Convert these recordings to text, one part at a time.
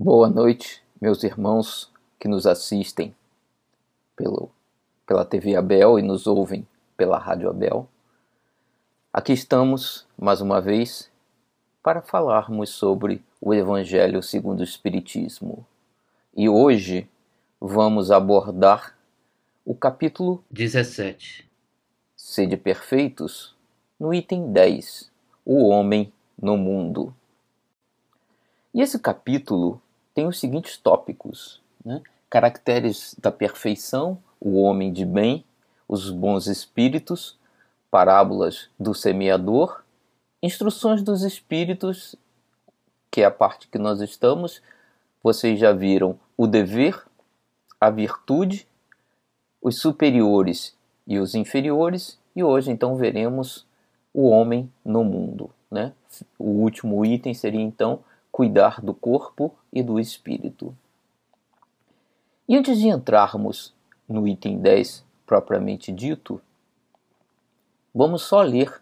Boa noite, meus irmãos que nos assistem pelo, pela TV Abel e nos ouvem pela Rádio Abel. Aqui estamos, mais uma vez, para falarmos sobre o Evangelho segundo o Espiritismo. E hoje vamos abordar o capítulo 17. Sede perfeitos, no item 10, o homem no mundo. E esse capítulo tem os seguintes tópicos: né? caracteres da perfeição, o homem de bem, os bons espíritos, parábolas do semeador, instruções dos espíritos, que é a parte que nós estamos. Vocês já viram o dever, a virtude, os superiores e os inferiores, e hoje então veremos o homem no mundo. Né? O último item seria então cuidar do corpo e do espírito. E antes de entrarmos no item 10 propriamente dito, vamos só ler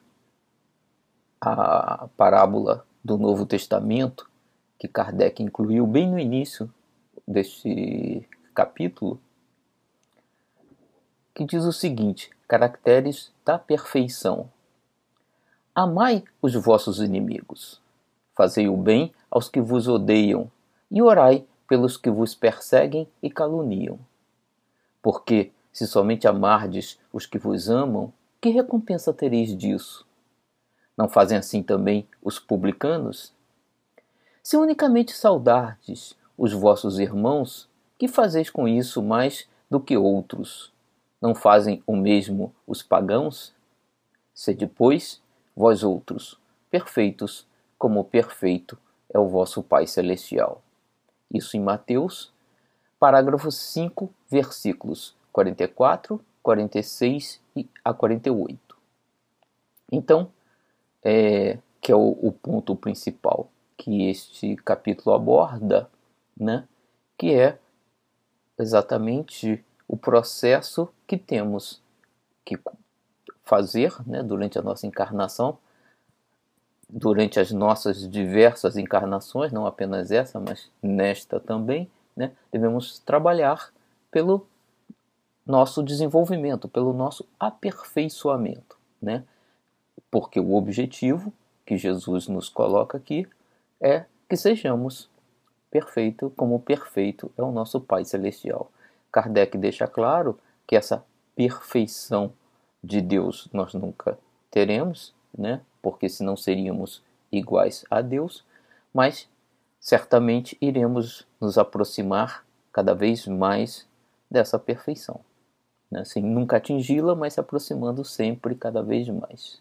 a parábola do Novo Testamento que Kardec incluiu bem no início deste capítulo, que diz o seguinte: caracteres da perfeição. Amai os vossos inimigos, fazei o bem aos que vos odeiam, e orai pelos que vos perseguem e caluniam. Porque, se somente amardes os que vos amam, que recompensa tereis disso? Não fazem assim também os publicanos? Se unicamente saudardes os vossos irmãos, que fazeis com isso mais do que outros? Não fazem o mesmo os pagãos? Sede, pois, vós outros, perfeitos, como perfeito é o vosso Pai Celestial. Isso em Mateus, parágrafo 5, versículos 44, 46 e a 48. Então, é, que é o, o ponto principal que este capítulo aborda, né, que é exatamente o processo que temos que fazer né, durante a nossa encarnação durante as nossas diversas encarnações, não apenas essa, mas nesta também, né, devemos trabalhar pelo nosso desenvolvimento, pelo nosso aperfeiçoamento, né? Porque o objetivo que Jesus nos coloca aqui é que sejamos perfeito como perfeito é o nosso Pai celestial. Kardec deixa claro que essa perfeição de Deus nós nunca teremos, né? porque senão seríamos iguais a Deus, mas certamente iremos nos aproximar cada vez mais dessa perfeição. Né? Sem nunca atingi-la, mas se aproximando sempre cada vez mais.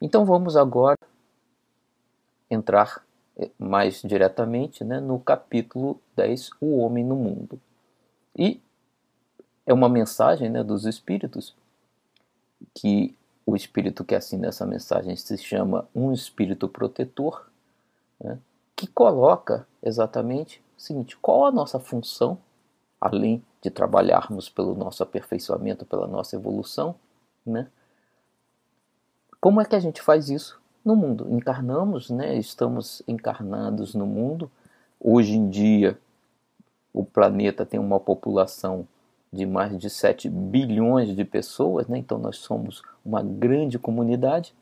Então vamos agora entrar eh, mais diretamente né, no capítulo 10, O Homem no Mundo. E é uma mensagem né, dos Espíritos que o espírito que assina essa mensagem se chama um espírito protetor, né, que coloca exatamente o seguinte: qual a nossa função, além de trabalharmos pelo nosso aperfeiçoamento, pela nossa evolução, né? Como é que a gente faz isso no mundo? Encarnamos, né? Estamos encarnados no mundo. Hoje em dia, o planeta tem uma população de mais de 7 bilhões de pessoas, né? então nós somos uma grande comunidade.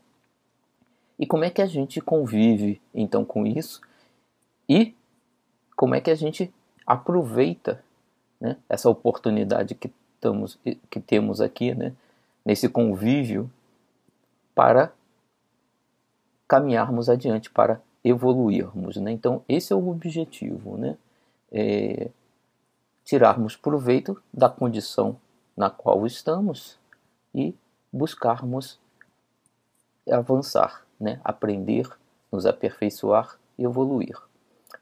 E como é que a gente convive então com isso? E como é que a gente aproveita né, essa oportunidade que, estamos, que temos aqui, né, nesse convívio, para caminharmos adiante, para evoluirmos. Né? Então, esse é o objetivo. Né? É, tirarmos proveito da condição na qual estamos e buscarmos avançar, né? aprender, nos aperfeiçoar e evoluir.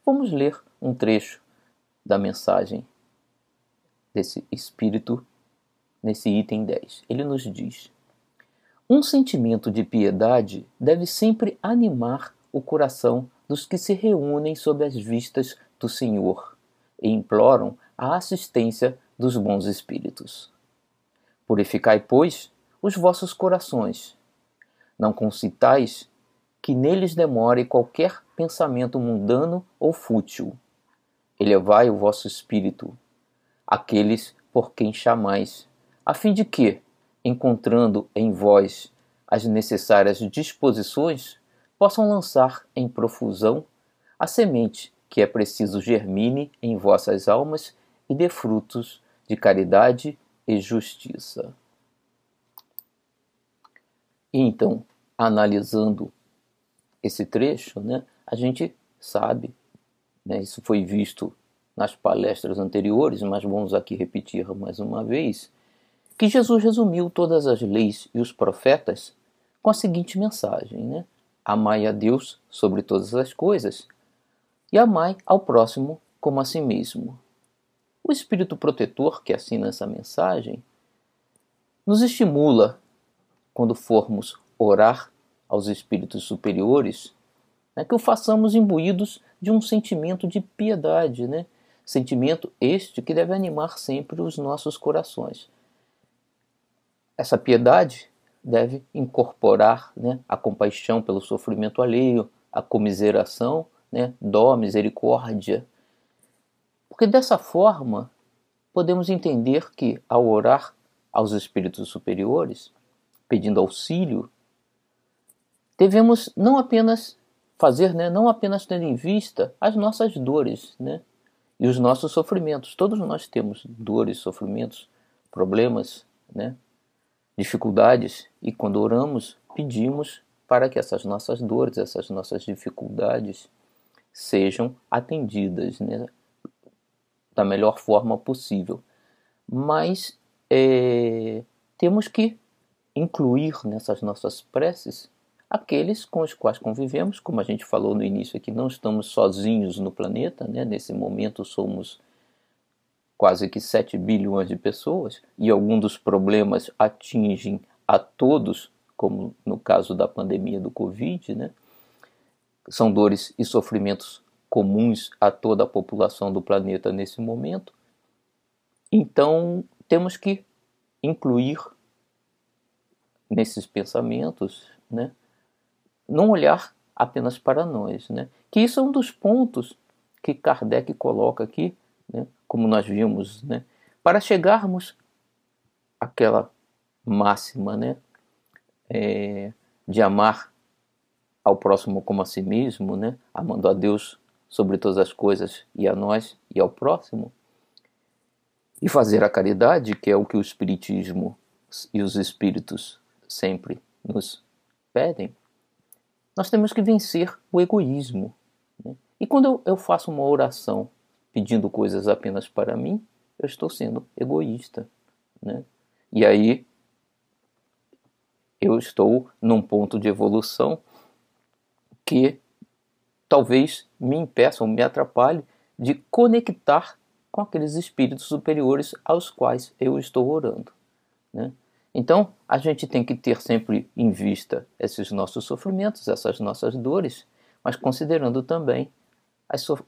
Vamos ler um trecho da mensagem desse espírito nesse item 10. Ele nos diz: Um sentimento de piedade deve sempre animar o coração dos que se reúnem sob as vistas do Senhor e imploram a assistência dos bons espíritos. Purificai, pois, os vossos corações. Não concitais que neles demore qualquer pensamento mundano ou fútil. Elevai o vosso espírito, aqueles por quem chamais, a fim de que, encontrando em vós as necessárias disposições, possam lançar em profusão a semente que é preciso germine em vossas almas e dê frutos de caridade e justiça. E então, analisando esse trecho, né, a gente sabe, né, isso foi visto nas palestras anteriores, mas vamos aqui repetir mais uma vez, que Jesus resumiu todas as leis e os profetas com a seguinte mensagem: né? Amai a Deus sobre todas as coisas e amai ao próximo como a si mesmo. O Espírito Protetor que assina essa mensagem nos estimula, quando formos orar aos espíritos superiores, né, que o façamos imbuídos de um sentimento de piedade, né? sentimento este que deve animar sempre os nossos corações. Essa piedade deve incorporar né, a compaixão pelo sofrimento alheio, a comiseração, né, dó, misericórdia. Porque dessa forma podemos entender que, ao orar aos espíritos superiores, pedindo auxílio, devemos não apenas fazer, né, não apenas tendo em vista as nossas dores, né, e os nossos sofrimentos. Todos nós temos dores, sofrimentos, problemas, né, dificuldades, e quando oramos, pedimos para que essas nossas dores, essas nossas dificuldades sejam atendidas né, da melhor forma possível. Mas é, temos que incluir nessas nossas preces aqueles com os quais convivemos, como a gente falou no início aqui, não estamos sozinhos no planeta, né? nesse momento somos quase que 7 bilhões de pessoas e alguns dos problemas atingem a todos, como no caso da pandemia do Covid, né? são dores e sofrimentos comuns a toda a população do planeta nesse momento. Então, temos que incluir nesses pensamentos, né, não olhar apenas para nós, né? Que isso é um dos pontos que Kardec coloca aqui, né, como nós vimos, né, para chegarmos àquela máxima, né, é, de amar ao próximo como a si mesmo, né, amando a Deus sobre todas as coisas e a nós e ao próximo, e fazer a caridade, que é o que o Espiritismo e os Espíritos sempre nos pedem nós temos que vencer o egoísmo. Né? E quando eu, faço uma oração pedindo coisas apenas para mim, eu estou sendo egoísta. Né? E aí eu estou num ponto de evolução que talvez me impeça ou me atrapalhe de conectar com aqueles espíritos superiores aos quais eu estou orando. Né? Então, a gente tem que ter sempre em vista esses nossos sofrimentos, essas nossas dores, mas considerando também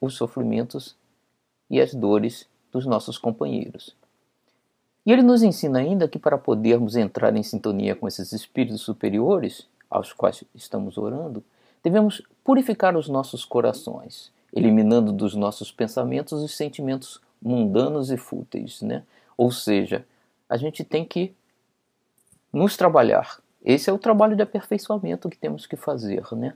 os sofrimentos e as dores dos nossos companheiros. E ele nos ensina ainda que para podermos entrar em sintonia com esses espíritos superiores, aos quais estamos orando, devemos purificar os nossos corações, eliminando dos nossos pensamentos os sentimentos mundanos e fúteis, né? Ou seja, a gente tem que nos trabalhar. Esse é o trabalho de aperfeiçoamento que temos que fazer, né?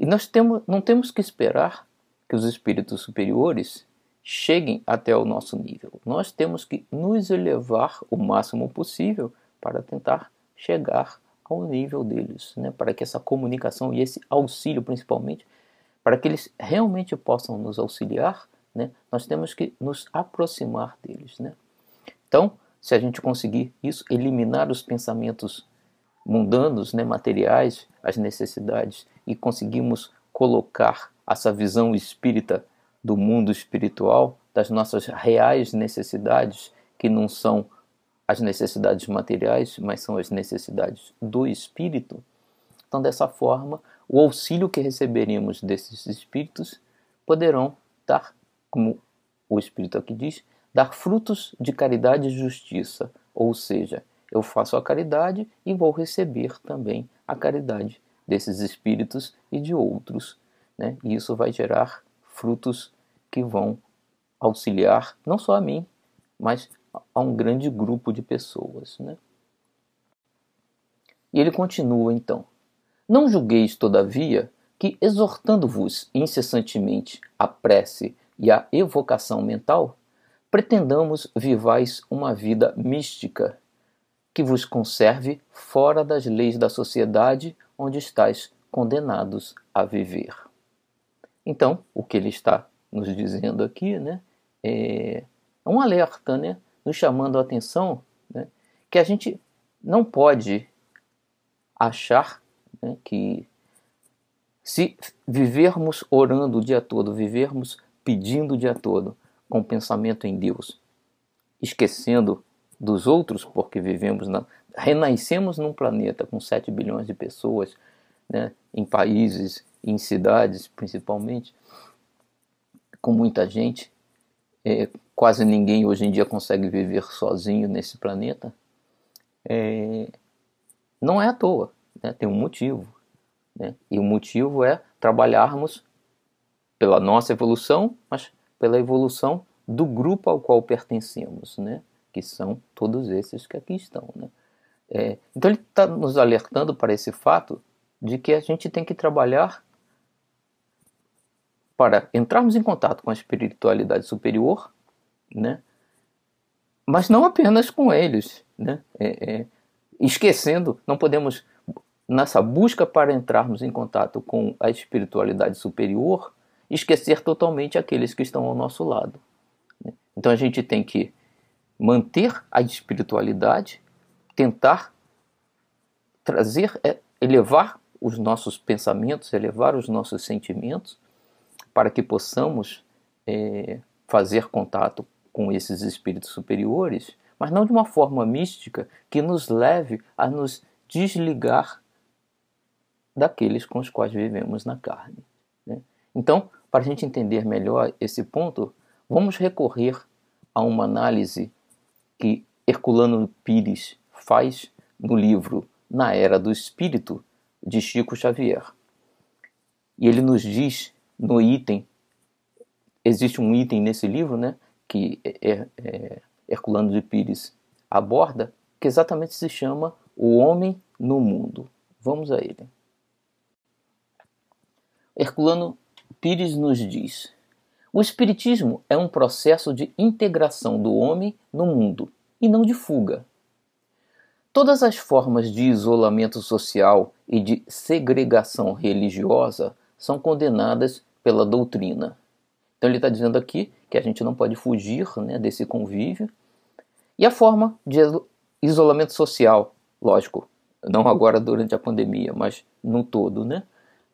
E nós temos, não temos que esperar que os espíritos superiores cheguem até o nosso nível. Nós temos que nos elevar o máximo possível para tentar chegar ao nível deles, né? Para que essa comunicação e esse auxílio, principalmente, para que eles realmente possam nos auxiliar, né? Nós temos que nos aproximar deles, né? Então, se a gente conseguir isso, eliminar os pensamentos mundanos, né, materiais, as necessidades, e conseguimos colocar essa visão espírita do mundo espiritual, das nossas reais necessidades, que não são as necessidades materiais, mas são as necessidades do espírito. Então, dessa forma, o auxílio que receberemos desses espíritos poderão dar, como o espírito aqui diz, dar frutos de caridade e justiça, ou seja, eu faço a caridade e vou receber também a caridade desses espíritos e de outros. Né? E isso vai gerar frutos que vão auxiliar não só a mim, mas a um grande grupo de pessoas. Né? E ele continua então: Não julgueis, todavia, que exortando-vos incessantemente a prece e a evocação mental, pretendamos vivais uma vida mística que vos conserve fora das leis da sociedade onde estáis condenados a viver. Então, o que ele está nos dizendo aqui, né, é um alerta, né, nos chamando a atenção, né, que a gente não pode achar né, que se vivermos orando o dia todo, vivermos pedindo o dia todo, com pensamento em Deus, esquecendo dos outros, porque vivemos na, renascemos num planeta com 7 bilhões de pessoas, né, em países, em cidades principalmente, com muita gente. É, quase ninguém hoje em dia consegue viver sozinho nesse planeta. É, não é à toa, né, tem um motivo. Né, e o motivo é trabalharmos pela nossa evolução, mas pela evolução do grupo ao qual pertencemos, né? que são todos esses que aqui estão. Né? É, então ele está nos alertando para esse fato de que a gente tem que trabalhar para entrarmos em contato com a espiritualidade superior, né? mas não apenas com eles, né? É, é, esquecendo, não podemos nessa busca para entrarmos em contato com a espiritualidade superior, esquecer totalmente aqueles que estão ao nosso lado. Né? Então a gente tem que manter a espiritualidade, tentar trazer, é, elevar os nossos pensamentos, elevar os nossos sentimentos, para que possamos é, fazer contato com esses espíritos superiores, mas não de uma forma mística que nos leve a nos desligar daqueles com os quais vivemos na carne. Né? Então, para a gente entender melhor esse ponto, vamos recorrer a uma análise que Herculano Pires faz no livro Na Era do Espírito, de Chico Xavier. E ele nos diz no item, existe um item nesse livro, né, que Herculano de Pires aborda, que exatamente se chama O Homem no Mundo. Vamos a ele. Herculano Pires nos diz: o Espiritismo é um processo de integração do homem no mundo e não de fuga. Todas as formas de isolamento social e de segregação religiosa são condenadas pela doutrina. Então ele está dizendo aqui que a gente não pode fugir né, desse convívio. E a forma de isolamento social, lógico, não agora durante a pandemia, mas no todo, né?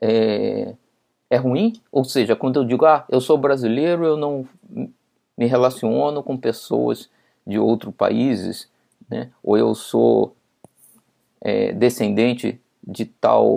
É, é ruim? Ou seja, quando eu digo, ah, eu sou brasileiro, eu não me relaciono com pessoas de outros países, né? ou eu sou é, descendente de tal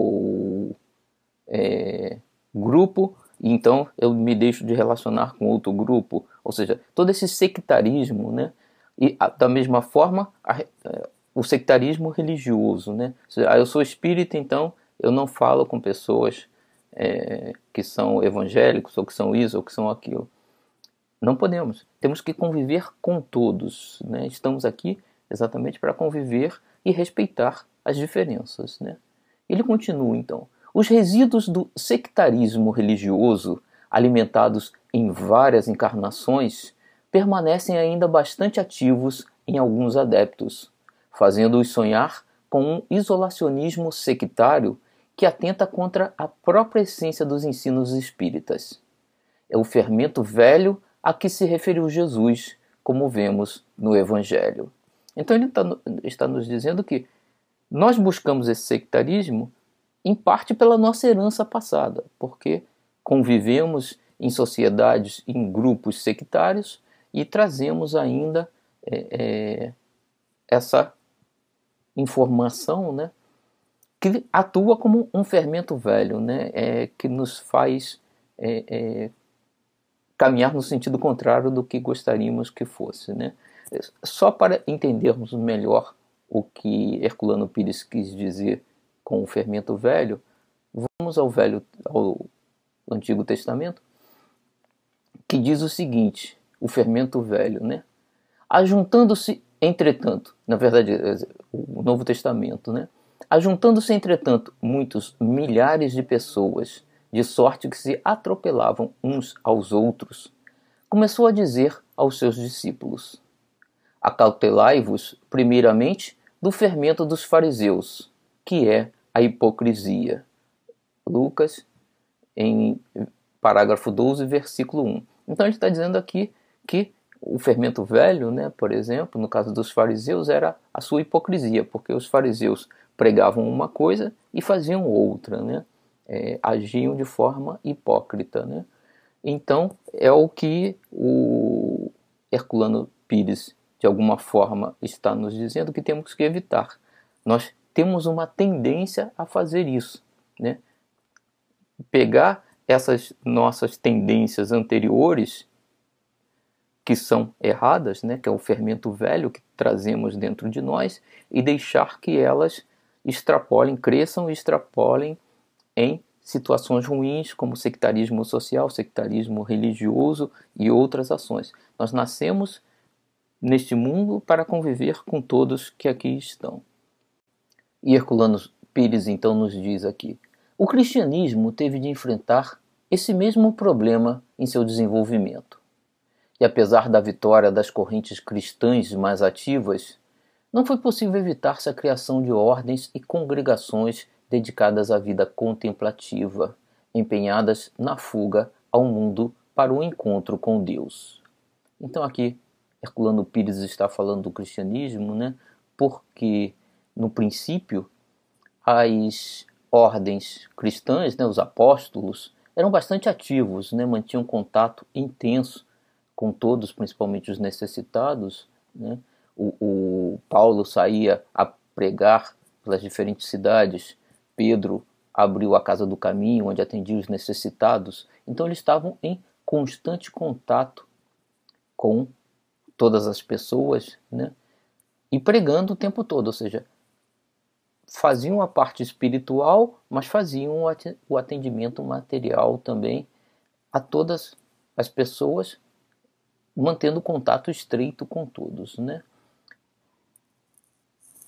é, grupo, então eu me deixo de relacionar com outro grupo. Ou seja, todo esse sectarismo, né? e da mesma forma, a, é, o sectarismo religioso. Né? Seja, ah, eu sou espírita, então eu não falo com pessoas é, que são evangélicos, ou que são isso, ou que são aquilo. Não podemos. Temos que conviver com todos. Né? Estamos aqui exatamente para conviver e respeitar as diferenças. Né? Ele continua então. Os resíduos do sectarismo religioso, alimentados em várias encarnações, permanecem ainda bastante ativos em alguns adeptos, fazendo-os sonhar com um isolacionismo sectário que atenta contra a própria essência dos ensinos espíritas. É o fermento velho a que se referiu Jesus, como vemos no Evangelho. Então ele tá, está nos dizendo que nós buscamos esse sectarismo em parte pela nossa herança passada, porque convivemos em sociedades, em grupos sectários e trazemos ainda é, é, essa informação né, que atua como um fermento velho, né? É, que nos faz é, é, caminhar no sentido contrário do que gostaríamos que fosse. Né? Só para entendermos melhor o que Herculano Pires quis dizer com o fermento velho, Vamos ao Velho, ao Antigo Testamento, que diz o seguinte: o fermento velho, né? Ajuntando-se, entretanto, na verdade, o Novo Testamento, né? Ajuntando-se, entretanto, muitos milhares de pessoas, de sorte que se atropelavam uns aos outros, começou a dizer aos seus discípulos: Acautelai-vos, primeiramente, do fermento dos fariseus, que é a hipocrisia. Lucas, em parágrafo 12, versículo 1. Então ele está dizendo aqui que o fermento velho, né, por exemplo, no caso dos fariseus, era a sua hipocrisia, porque os fariseus pregavam uma coisa e faziam outra, né? É, agiam de forma hipócrita. Né? Então, é o que o Herculano Pires, de alguma forma, está nos dizendo que temos que evitar. Nós temos uma tendência a fazer isso. Né? Pegar essas nossas tendências anteriores, que são erradas, né? que é o fermento velho que trazemos dentro de nós, e deixar que elas extrapolem, cresçam e extrapolem em situações ruins como sectarismo social, sectarismo religioso e outras ações. Nós nascemos neste mundo para conviver com todos que aqui estão. E Herculano Pires então nos diz aqui: o cristianismo teve de enfrentar esse mesmo problema em seu desenvolvimento. E apesar da vitória das correntes cristãs mais ativas, não foi possível evitar-se a criação de ordens e congregações dedicadas à vida contemplativa, empenhadas na fuga ao mundo para o encontro com Deus. Então aqui Herculano Pires está falando do cristianismo, né? Porque no princípio as ordens cristãs, né, os apóstolos, eram bastante ativos, né? Mantinham contato intenso com todos, principalmente os necessitados, né? O, o Paulo saía a pregar pelas diferentes cidades Pedro abriu a casa do caminho, onde atendia os necessitados. Então eles estavam em constante contato com todas as pessoas, né? E pregando o tempo todo, ou seja, faziam a parte espiritual, mas faziam o atendimento material também a todas as pessoas, mantendo contato estreito com todos, né?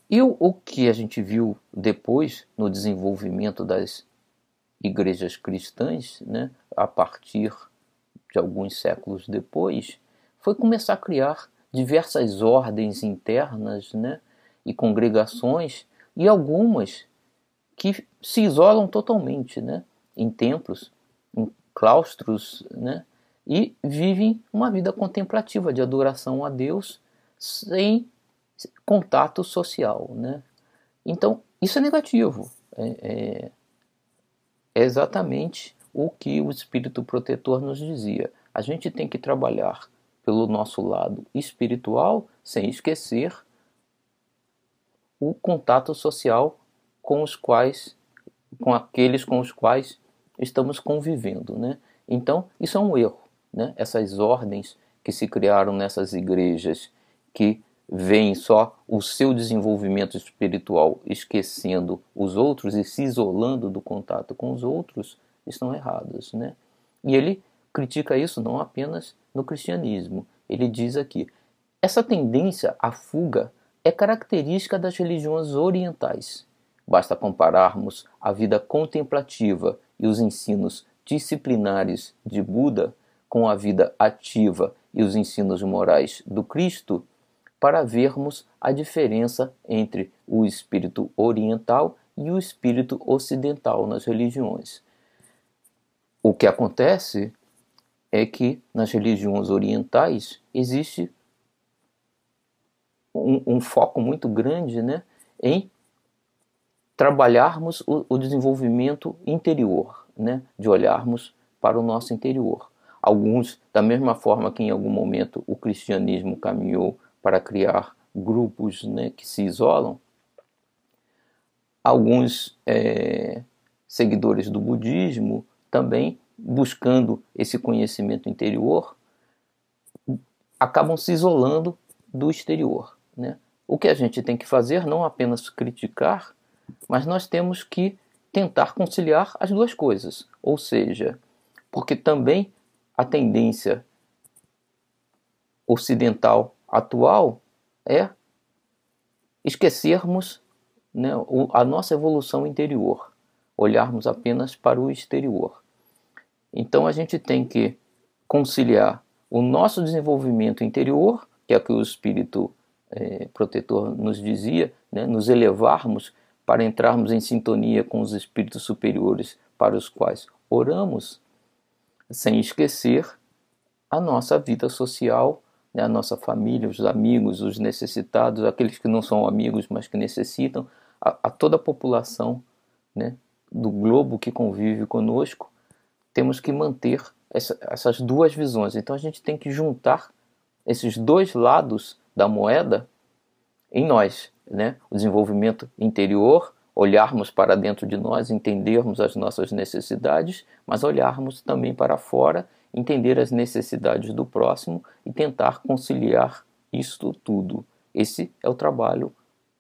E o, que a gente viu depois no desenvolvimento das igrejas cristãs, né, a partir de alguns séculos depois, foi começar a criar diversas ordens internas né, e congregações, e algumas que se isolam totalmente né, em templos, em claustros, né, e vivem uma vida contemplativa de adoração a Deus sem contato social, né? Então, isso é negativo. É, é, é exatamente o que o espírito protetor nos dizia. A gente tem que trabalhar pelo nosso lado espiritual sem esquecer o contato social com os quais com aqueles com os quais estamos convivendo, né? Então, isso é um erro, né? Essas ordens que se criaram nessas igrejas que veem só o seu desenvolvimento espiritual esquecendo os outros e se isolando do contato com os outros, estão errados, né? E ele critica isso não apenas no cristianismo. Ele diz aqui: essa tendência à fuga é característica das religiões orientais. Basta compararmos a vida contemplativa e os ensinos disciplinares de Buda com a vida ativa e os ensinos morais do Cristo para vermos a diferença entre o espírito oriental e o espírito ocidental nas religiões. O que acontece é que nas religiões orientais existe um, um foco muito grande né, em trabalharmos o, o desenvolvimento interior, né, de olharmos para o nosso interior. Alguns, da mesma forma que em algum momento o cristianismo caminhou para criar grupos né, que se isolam. Alguns é, seguidores do budismo também buscando esse conhecimento interior acabam se isolando do exterior. Né? O que a gente tem que fazer não apenas criticar, mas nós temos que tentar conciliar as duas coisas. Ou seja, porque também a tendência ocidental atual é esquecermos né, a nossa evolução interior, olharmos apenas para o exterior. Então a gente tem que conciliar o nosso desenvolvimento interior, que é o que o espírito é, protetor nos dizia, né, nos elevarmos para entrarmos em sintonia com os espíritos superiores para os quais oramos, sem esquecer a nossa vida social, né, a nossa família, os amigos, os necessitados, aqueles que não são amigos, mas que necessitam, a, a toda a população né, do globo que convive conosco, temos que manter essa, essas duas visões. Então a gente tem que juntar esses dois lados da moeda em nós, né? O desenvolvimento interior, olharmos para dentro de nós, entendermos as nossas necessidades, mas olharmos também para fora, entender as necessidades do próximo e tentar conciliar isto tudo. Esse é o trabalho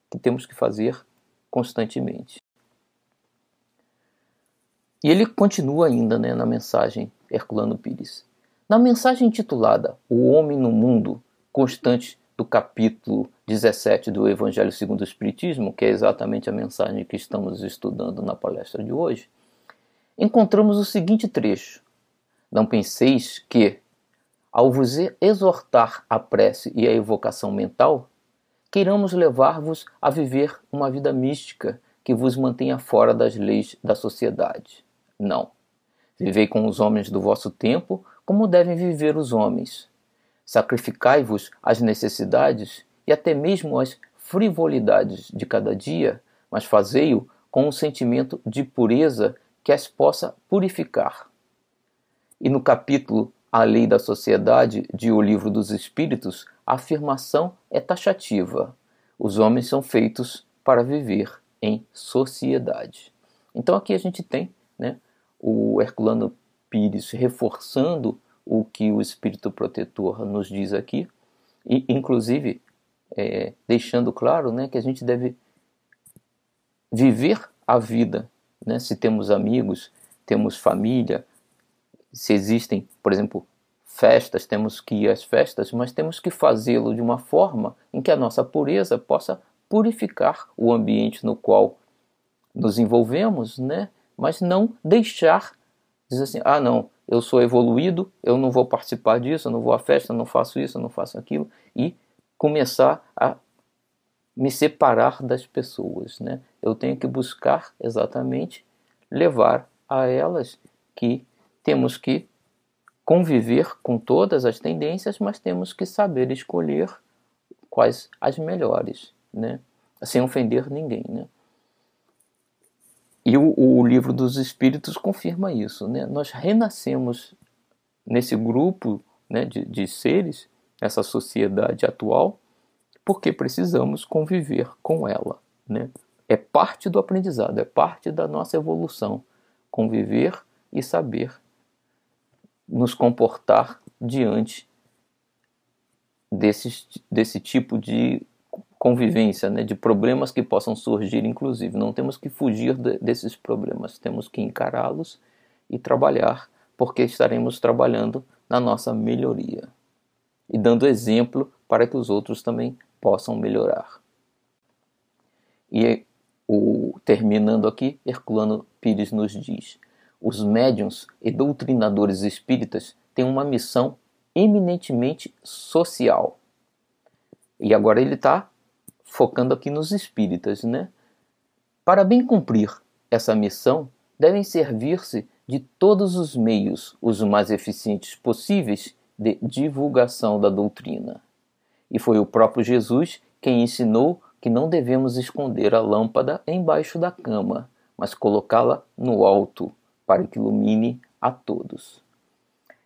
que temos que fazer constantemente. E ele continua ainda né, na mensagem Herculano Pires. Na mensagem intitulada O Homem no Mundo, constante do capítulo 17 do Evangelho segundo o Espiritismo, que é exatamente a mensagem que estamos estudando na palestra de hoje, encontramos o seguinte trecho: Não penseis que, ao vos exortar a prece e a evocação mental, queiramos levar-vos a viver uma vida mística que vos mantenha fora das leis da sociedade. Não. Vivei com os homens do vosso tempo como devem viver os homens Sacrificai-vos às necessidades e até mesmo às frivolidades de cada dia, mas fazei-o com um sentimento de pureza que as possa purificar. E no capítulo A Lei da Sociedade de O Livro dos Espíritos, a afirmação é taxativa. Os homens são feitos para viver em sociedade. Então aqui a gente tem né, o Herculano Pires reforçando o que o Espírito Protetor nos diz aqui, e inclusive é, deixando claro né, que a gente deve viver a vida. Né? Se temos amigos, temos família, se existem, por exemplo, festas, temos que ir às festas, mas temos que fazê-lo de uma forma em que a nossa pureza possa purificar o ambiente no qual nos envolvemos, né? mas não deixar dizer assim, ah não, eu sou evoluído, eu não vou participar disso, eu não vou à festa, eu não faço isso, eu não faço aquilo, e começar a me separar das pessoas. Né? Eu tenho que buscar exatamente levar a elas que temos que conviver com todas as tendências, mas temos que saber escolher quais as melhores, né? sem ofender ninguém. Né? E o, o, livro dos Espíritos confirma isso. Né? Nós renascemos nesse grupo né, de, de seres, nessa sociedade atual, porque precisamos conviver com ela. Né? É parte do aprendizado, é parte da nossa evolução. Conviver e saber nos comportar diante desse, desse tipo de convivência, né, de problemas que possam surgir, inclusive. Não temos que fugir de, desses problemas, temos que encará-los e trabalhar, porque estaremos trabalhando na nossa melhoria e dando exemplo para que os outros também possam melhorar. E o, terminando aqui, Herculano Pires nos diz: os médiums e doutrinadores espíritas têm uma missão eminentemente social. E agora ele está focando aqui nos espíritas, né? Para bem cumprir essa missão, devem servir-se de todos os meios, os mais eficientes possíveis, de divulgação da doutrina. E foi o próprio Jesus quem ensinou que não devemos esconder a lâmpada embaixo da cama, mas colocá-la no alto, para que ilumine a todos.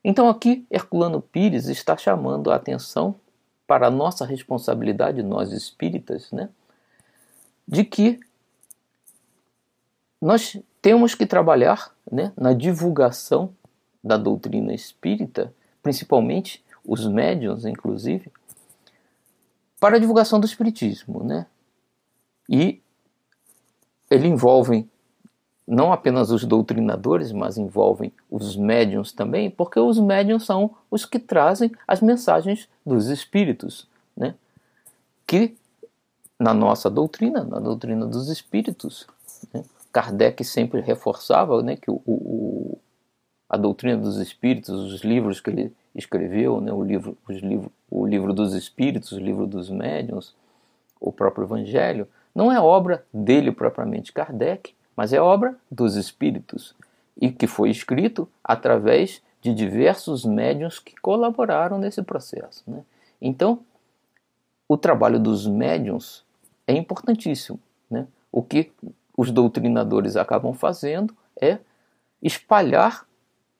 Então aqui Herculano Pires está chamando a atenção para nossa responsabilidade, nós espíritas, né, de que nós temos que trabalhar né, na divulgação da doutrina espírita, principalmente os médiuns, inclusive, para a divulgação do espiritismo, né? E ele envolve não apenas os doutrinadores, mas envolvem os médiums também, porque os médiums são os que trazem as mensagens dos espíritos, né? que na nossa doutrina, na doutrina dos espíritos, né? Kardec sempre reforçava né, que o, o, a doutrina dos espíritos, os livros que ele escreveu, né, o, livro, os livro, o livro dos espíritos, o livro dos médiuns, o próprio Evangelho, não é obra dele propriamente Kardec, mas é obra dos espíritos e que foi escrito através de diversos médiuns que colaboraram nesse processo. Né? Então, o trabalho dos médiuns é importantíssimo. Né? O que os doutrinadores acabam fazendo é espalhar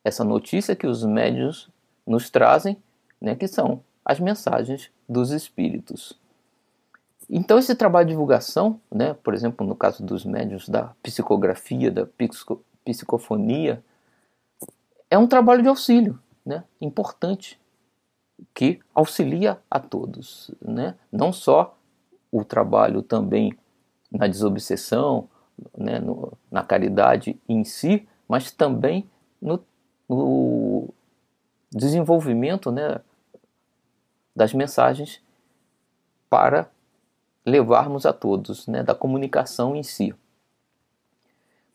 essa notícia que os médiuns nos trazem, né, que são as mensagens dos espíritos. Então, esse trabalho de divulgação, né, por exemplo, no caso dos médiuns da psicografia, da psico, psicofonia, é um trabalho de auxílio né, importante que auxilia a todos. Né? Não só o trabalho também na desobsessão, né, no, na caridade em si, mas também no, no desenvolvimento né, das mensagens para levarmos a todos, né, da comunicação em si.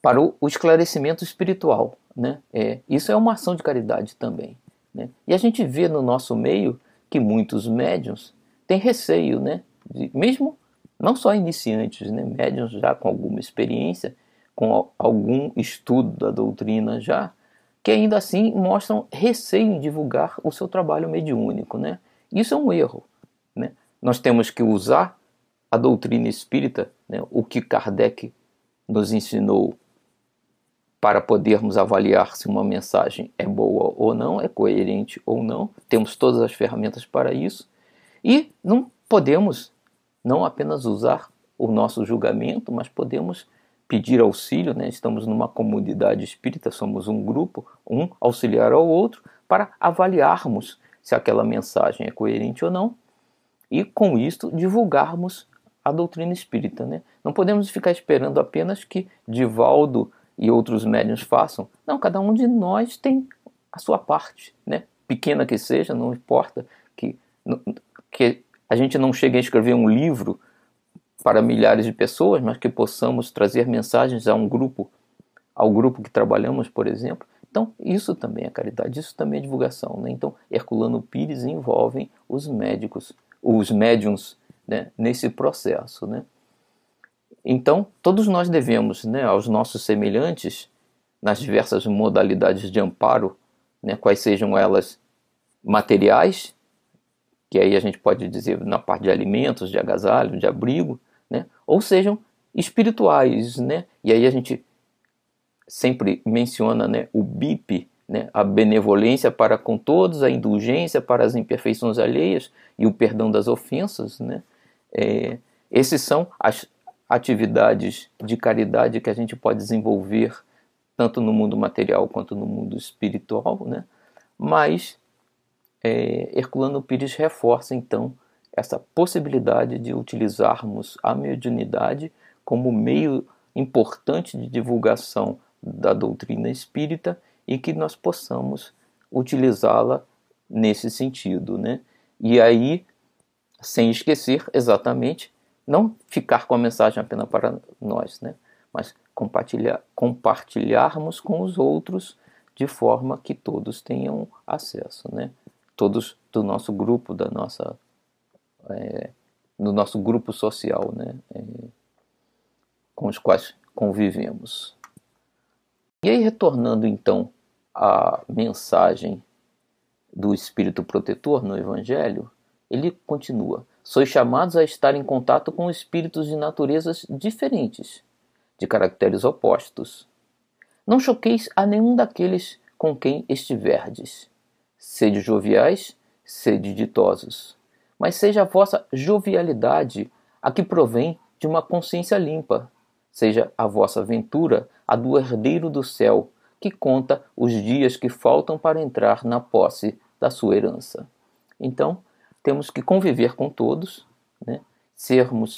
Para o, esclarecimento espiritual. Né, é, isso é uma ação de caridade também. Né? E a gente vê no nosso meio que muitos médiums têm receio, né, de, mesmo não só iniciantes, né, médiums já com alguma experiência, com algum estudo da doutrina já, que ainda assim mostram receio em divulgar o seu trabalho mediúnico. Né? Isso é um erro. Né? Nós temos que usar a doutrina espírita, né, o que Kardec nos ensinou para podermos avaliar se uma mensagem é boa ou não, é coerente ou não. Temos todas as ferramentas para isso. E não podemos não apenas usar o nosso julgamento, mas podemos pedir auxílio, né? estamos numa comunidade espírita, somos um grupo, um auxiliar ao outro, para avaliarmos se aquela mensagem é coerente ou não, e com isto divulgarmos a doutrina espírita. Né? Não podemos ficar esperando apenas que Divaldo e outros médiuns façam. Não, cada um de nós tem a sua parte, né? pequena que seja, não importa que, que a gente não chegue a escrever um livro para milhares de pessoas, mas que possamos trazer mensagens a um grupo, ao grupo que trabalhamos, por exemplo. Então, isso também é caridade, isso também é divulgação. Né? Então, Herculano Pires envolve os médicos, os médiums né, nesse processo. Né? Então, todos nós devemos né, aos nossos semelhantes, nas diversas modalidades de amparo, né, quais sejam elas materiais, que aí a gente pode dizer na parte de alimentos, de agasalho, de abrigo, né? ou sejam espirituais. Né? E aí a gente sempre menciona né, o BIP, né, a benevolência para com todos, a indulgência para as imperfeições alheias e o perdão das ofensas. Né? É, esses são as atividades de caridade que a gente pode desenvolver tanto no mundo material quanto no mundo espiritual, né? mas é, Herculano Pires reforça então essa possibilidade de utilizarmos a mediunidade como meio importante de divulgação da doutrina espírita e que nós possamos utilizá-la nesse sentido, né? E aí, sem esquecer exatamente, não ficar com a mensagem apenas para nós, né? Mas compartilhar, compartilharmos com os outros de forma que todos tenham acesso, né? Todos do nosso grupo, da nossa é, no nosso grupo social, né, é, com os quais convivemos. E aí, retornando então à mensagem do Espírito Protetor no Evangelho, ele continua: Sois chamados a estar em contato com espíritos de naturezas diferentes, de caracteres opostos. Não choqueis a nenhum daqueles com quem estiverdes. Sede joviais, sede ditosos mas seja a vossa jovialidade a que provém de uma consciência limpa. Seja a vossa ventura a do herdeiro do céu, que conta os dias que faltam para entrar na posse da sua herança. Então, temos que conviver com todos, né? sermos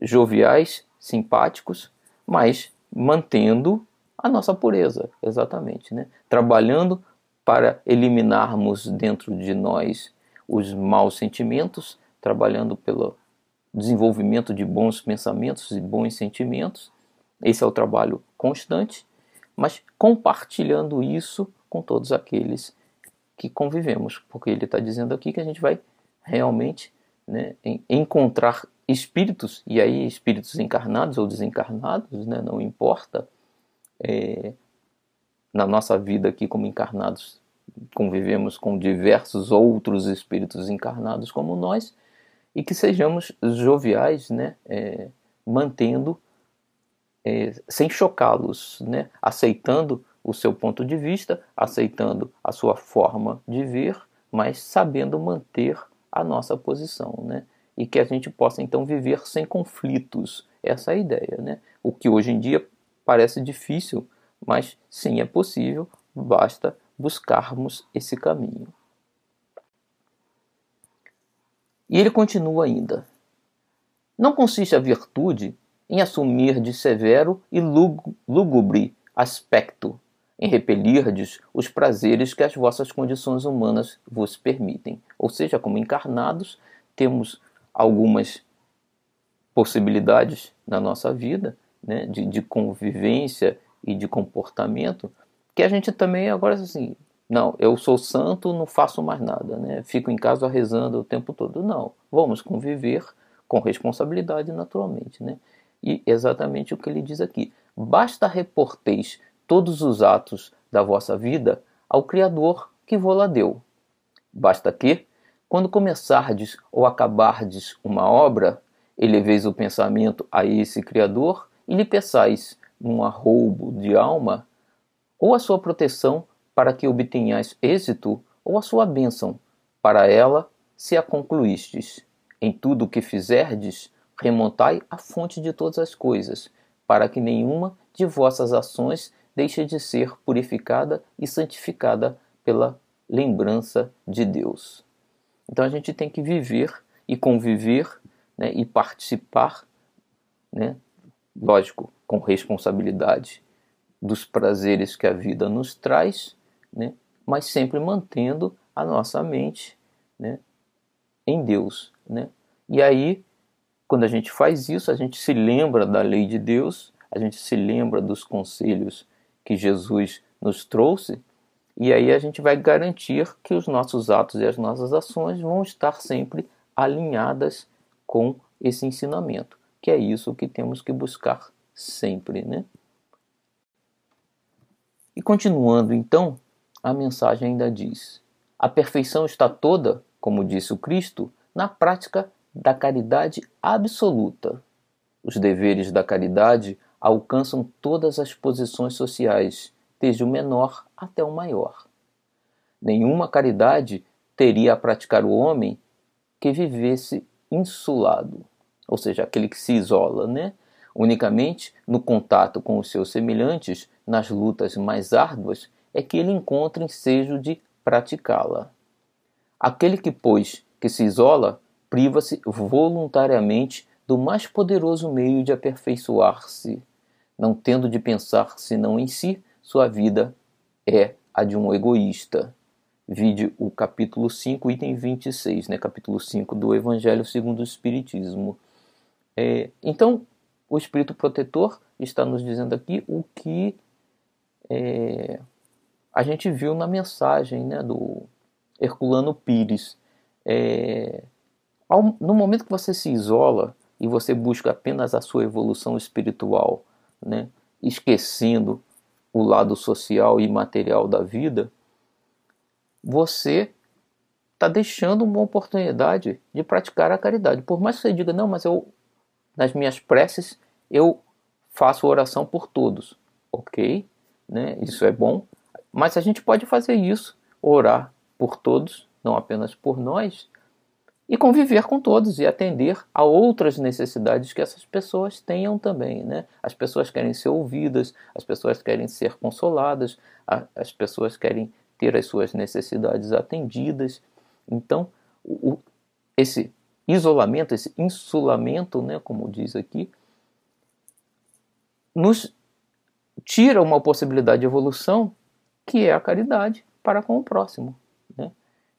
joviais, simpáticos, mas mantendo a nossa pureza, exatamente, né? Trabalhando para eliminarmos dentro de nós os maus sentimentos, trabalhando pelo desenvolvimento de bons pensamentos e bons sentimentos. Esse é o trabalho constante, mas compartilhando isso com todos aqueles que convivemos, porque ele está dizendo aqui que a gente vai realmente né, encontrar espíritos, e aí espíritos encarnados ou desencarnados, né, não importa, é, na nossa vida aqui como encarnados, convivemos com diversos outros espíritos encarnados como nós, e que sejamos joviais, né, é, mantendo, é, sem chocá-los, né, aceitando o seu ponto de vista, aceitando a sua forma de ver, mas sabendo manter a nossa posição, né? E que a gente possa então viver sem conflitos. Essa é a ideia, né? O que hoje em dia parece difícil, mas sim é possível, basta buscarmos esse caminho. E ele continua ainda: Não consiste a virtude em assumir de severo e lúgubre aspecto em repelirdes os prazeres que as vossas condições humanas vos permitem. Ou seja, como encarnados, temos algumas possibilidades na nossa vida né, de, de convivência e de comportamento que a gente também agora assim não eu sou santo não faço mais nada né fico em casa rezando o tempo todo não vamos conviver com responsabilidade naturalmente né e exatamente o que ele diz aqui basta reporteis todos os atos da vossa vida ao Criador que vô-la deu. Basta que, quando começardes ou acabardes uma obra, eleveis o pensamento a esse Criador e lhe peçais um arroubo de alma, ou a sua proteção para que obtenhais êxito, ou a sua bênção, para ela se a concluístes. Em tudo o que fizerdes, remontai à fonte de todas as coisas, para que nenhuma de vossas ações deixa de ser purificada e santificada pela lembrança de Deus. Então a gente tem que viver e conviver né, e participar, né, lógico, com responsabilidade dos prazeres que a vida nos traz, né, mas sempre mantendo a nossa mente né, em Deus. Né? E aí, quando a gente faz isso, a gente se lembra da lei de Deus, a gente se lembra dos conselhos que Jesus nos trouxe, e aí a gente vai garantir que os nossos atos e as nossas ações vão estar sempre alinhadas com esse ensinamento, que é isso que temos que buscar sempre, né? E continuando então, a mensagem ainda diz: a perfeição está toda, como disse o Cristo, na prática da caridade absoluta. Os deveres da caridade alcançam todas as posições sociais, desde o menor até o maior. Nenhuma caridade teria a praticar o homem que vivesse insulado, ou seja, aquele que se isola, né? Unicamente no contato com os seus semelhantes, nas lutas mais árduas, é que ele encontra ensejo de praticá-la. Aquele que, pois, que se isola, priva-se voluntariamente do mais poderoso meio de aperfeiçoar-se, não tendo de pensar senão em si, sua vida é a de um egoísta. Vide o capítulo 5, item 26, né? capítulo 5 do Evangelho segundo o Espiritismo. É, então, o Espírito Protetor está nos dizendo aqui o que é, a gente viu na mensagem né, do Herculano Pires. É, ao, no momento que você se isola e você busca apenas a sua evolução espiritual, né, esquecendo o lado social e material da vida, você está deixando uma oportunidade de praticar a caridade. Por mais que você diga, não, mas eu, nas minhas preces, eu faço oração por todos. Ok, né? isso é bom, mas a gente pode fazer isso, orar por todos, não apenas por nós, e conviver com todos e atender a outras necessidades que essas pessoas tenham também. Né? As pessoas querem ser ouvidas, as pessoas querem ser consoladas, as pessoas querem ter as suas necessidades atendidas. Então, o, esse isolamento, esse insulamento, né, como diz aqui, nos tira uma possibilidade de evolução que é a caridade para com o próximo.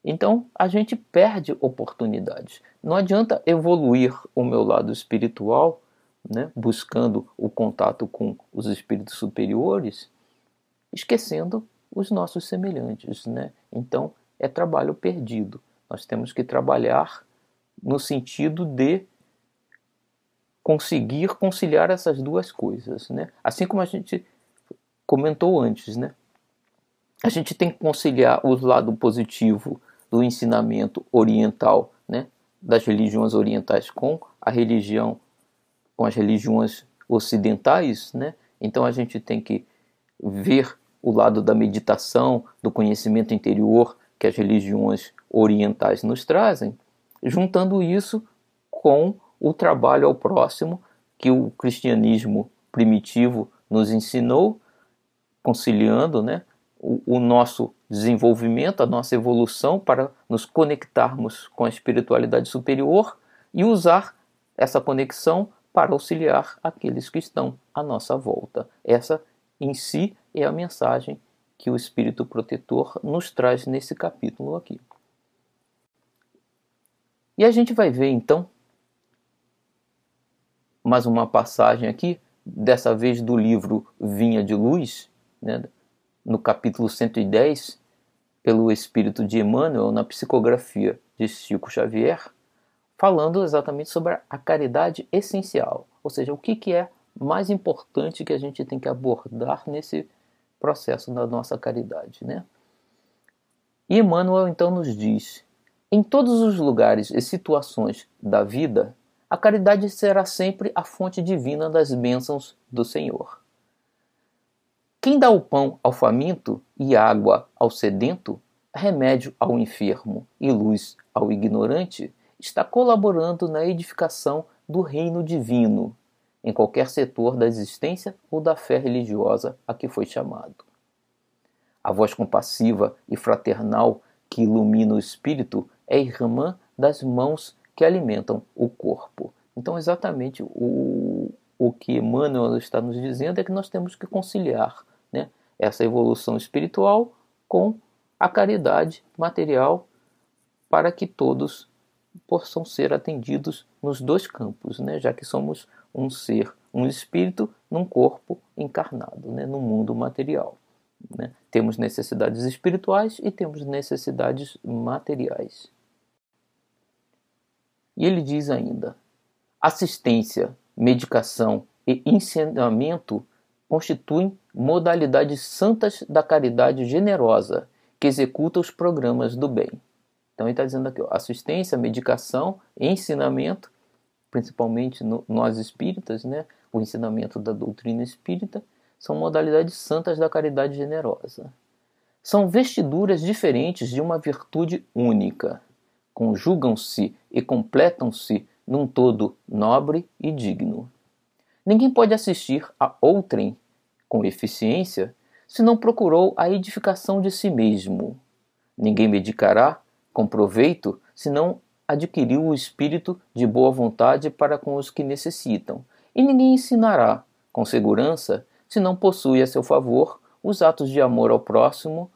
Então a gente perde oportunidades. Não adianta evoluir o meu lado espiritual, né, buscando o contato com os espíritos superiores, esquecendo os nossos semelhantes. Né? Então é trabalho perdido. Nós temos que trabalhar no sentido de conseguir conciliar essas duas coisas, né? Assim como a gente comentou antes, né? A gente tem que conciliar o lado positivo do ensinamento oriental, né? Das religiões orientais com a religião, com as religiões ocidentais, né? Então a gente tem que ver o lado da meditação, do conhecimento interior que as religiões orientais nos trazem, juntando isso com o trabalho ao próximo que o cristianismo primitivo nos ensinou, conciliando né, o, o nosso desenvolvimento, a nossa evolução para nos conectarmos com a espiritualidade superior e usar essa conexão para auxiliar aqueles que estão à nossa volta. Essa, em si, é a mensagem que o Espírito Protetor nos traz nesse capítulo aqui. E a gente vai ver então mais uma passagem aqui, dessa vez do livro Vinha de Luz, né, no capítulo 110, pelo Espírito de Emmanuel, na psicografia de Chico Xavier, falando exatamente sobre a caridade essencial, ou seja, o que, que é mais importante que a gente tem que abordar nesse processo da nossa caridade. Né? E Emmanuel então nos diz: em todos os lugares e situações da vida, a caridade será sempre a fonte divina das bênçãos do Senhor. Quem dá o pão ao faminto e água ao sedento, remédio ao enfermo e luz ao ignorante, está colaborando na edificação do reino divino, em qualquer setor da existência ou da fé religiosa a que foi chamado. A voz compassiva e fraternal que ilumina o espírito é irmã das mãos que alimentam o corpo. Então, exatamente o, o que Emmanuel está nos dizendo é que nós temos que conciliar né, essa evolução espiritual com a caridade material para que todos possam ser atendidos nos dois campos, né, já que somos um ser, um espírito num corpo encarnado, né, no mundo material. Né? Temos necessidades espirituais e temos necessidades materiais. E ele diz ainda: assistência, medicação e ensinamento constituem modalidades santas da caridade generosa que executa os programas do bem. Então ele está dizendo aqui: ó, assistência, medicação, ensinamento, principalmente no, nós espíritas, né? o ensinamento da doutrina espírita, são modalidades santas da caridade generosa. São vestiduras diferentes de uma virtude única conjugam-se e completam-se num todo nobre e digno. Ninguém pode assistir a outrem com eficiência se não procurou a edificação de si mesmo. Ninguém medicará com proveito se não adquiriu o espírito de boa vontade para com os que necessitam. E ninguém ensinará com segurança se não possui a seu favor os atos de amor ao próximo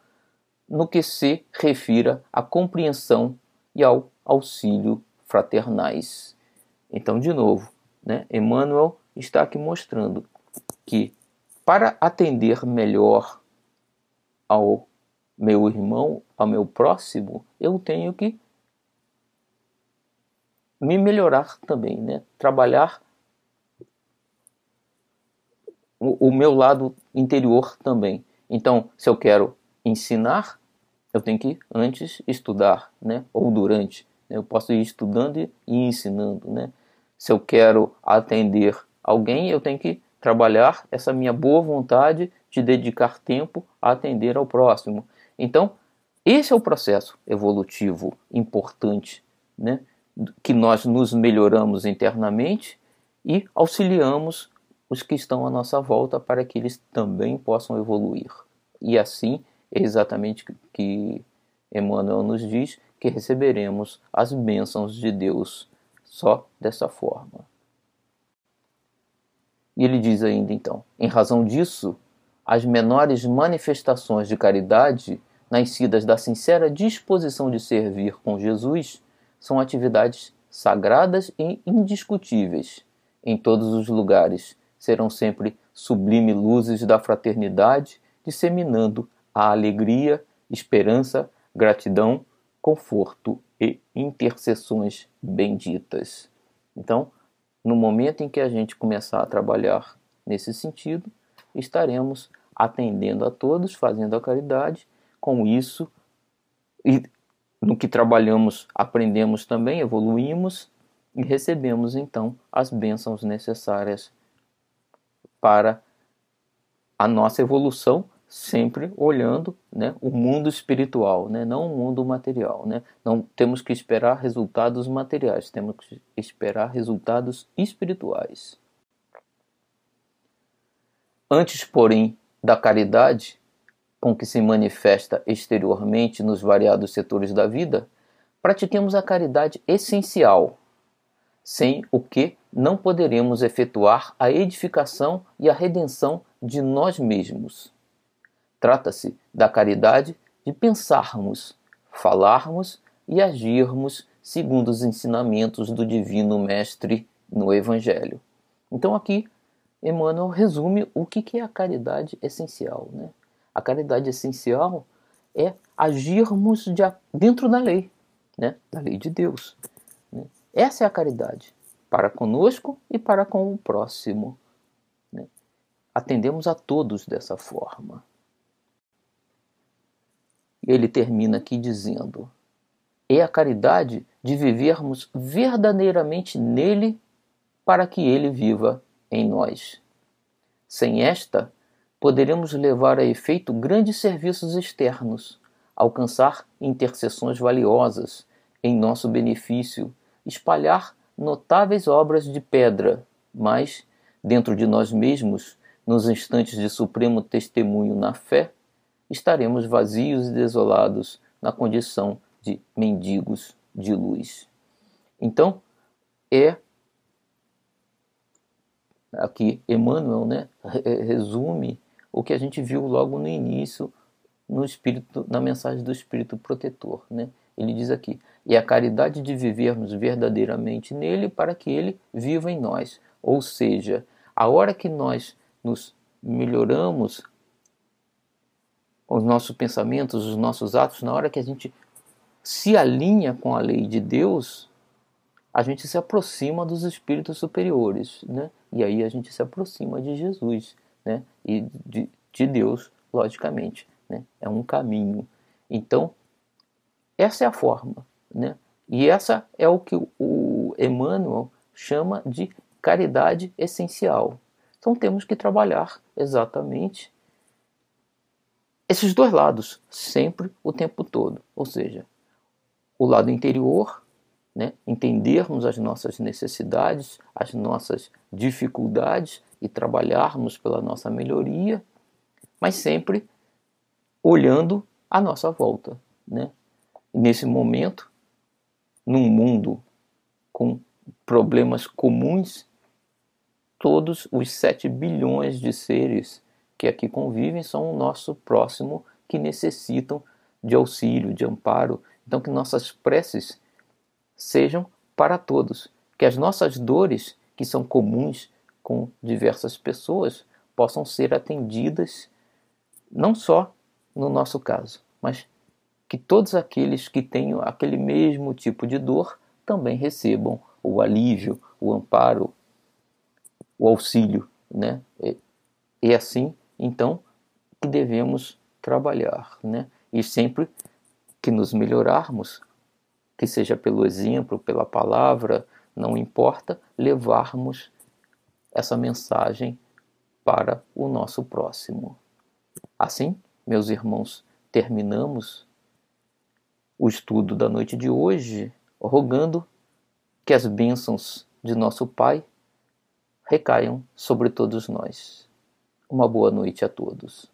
no que se refira à compreensão e ao auxílio fraternais. Então, de novo, né, Emmanuel está aqui mostrando que para atender melhor ao meu irmão, ao meu próximo, eu tenho que me melhorar também, né? Trabalhar o, o meu lado interior também. Então, se eu quero ensinar, eu tenho que antes estudar, né? Ou durante. Né? Eu posso ir estudando e ensinando, né? Se eu quero atender alguém, eu tenho que trabalhar essa minha boa vontade de dedicar tempo a atender ao próximo. Então, esse é o processo evolutivo importante, né? Que nós nos melhoramos internamente e auxiliamos os que estão à nossa volta para que eles também possam evoluir. E assim é exatamente que Emmanuel nos diz que receberemos as bênçãos de Deus só dessa forma. E ele diz ainda então: em razão disso, as menores manifestações de caridade, nascidas da sincera disposição de servir com Jesus, são atividades sagradas e indiscutíveis. Em todos os lugares serão sempre sublime luzes da fraternidade, disseminando a alegria, esperança, gratidão, conforto e intercessões benditas. Então, no momento em que a gente começar a trabalhar nesse sentido, estaremos atendendo a todos, fazendo a caridade. Com isso, e no que trabalhamos, aprendemos também, evoluímos e recebemos então as bênçãos necessárias para a nossa evolução, sempre olhando né, o mundo espiritual, né, não o mundo material. Né? Não temos que esperar resultados materiais, temos que esperar resultados espirituais. Antes, porém, da caridade, com que se manifesta exteriormente nos variados setores da vida, pratiquemos a caridade essencial, sem o que não poderemos efetuar a edificação e a redenção de nós mesmos. Trata-se da caridade de pensarmos, falarmos e agirmos segundo os ensinamentos do Divino Mestre no Evangelho. Então, aqui Emmanuel resume o que é a caridade essencial. Né? A caridade essencial é agirmos de, dentro da lei, né? da lei de Deus. Né? Essa é a caridade, para conosco e para com o próximo. Né? Atendemos a todos dessa forma. E ele termina aqui dizendo: é a caridade de vivermos verdadeiramente nele para que ele viva em nós. Sem esta, poderemos levar a efeito grandes serviços externos, alcançar intercessões valiosas em nosso benefício, espalhar notáveis obras de pedra, mas, dentro de nós mesmos, nos instantes de supremo testemunho na fé, estaremos vazios e desolados na condição de mendigos de luz. Então, é aqui Emmanuel né, resume o que a gente viu logo no início no espírito na mensagem do espírito protetor, né? Ele diz aqui: "E a caridade de vivermos verdadeiramente nele para que ele viva em nós". Ou seja, a hora que nós nos melhoramos os nossos pensamentos, os nossos atos, na hora que a gente se alinha com a lei de Deus, a gente se aproxima dos espíritos superiores, né? E aí a gente se aproxima de Jesus, né? E de, de Deus, logicamente, né? É um caminho. Então, essa é a forma, né? E essa é o que o Emmanuel chama de caridade essencial. Então temos que trabalhar exatamente esses dois lados, sempre o tempo todo. Ou seja, o lado interior né? entendermos as nossas necessidades, as nossas dificuldades e trabalharmos pela nossa melhoria, mas sempre olhando à nossa volta. Né? nesse momento, num mundo com problemas comuns, todos os 7 bilhões de seres que aqui convivem são o nosso próximo que necessitam de auxílio, de amparo. Então, que nossas preces sejam para todos, que as nossas dores, que são comuns com diversas pessoas, possam ser atendidas não só no nosso caso, mas que todos aqueles que tenham aquele mesmo tipo de dor também recebam o alívio, o amparo, o auxílio, né? E, e assim, então, que devemos trabalhar, né? E sempre que nos melhorarmos, que seja pelo exemplo, pela palavra, não importa, levarmos essa mensagem para o nosso próximo. Assim, meus irmãos, terminamos o estudo da noite de hoje, rogando que as bênçãos de nosso Pai recaiam sobre todos nós. Uma boa noite a todos.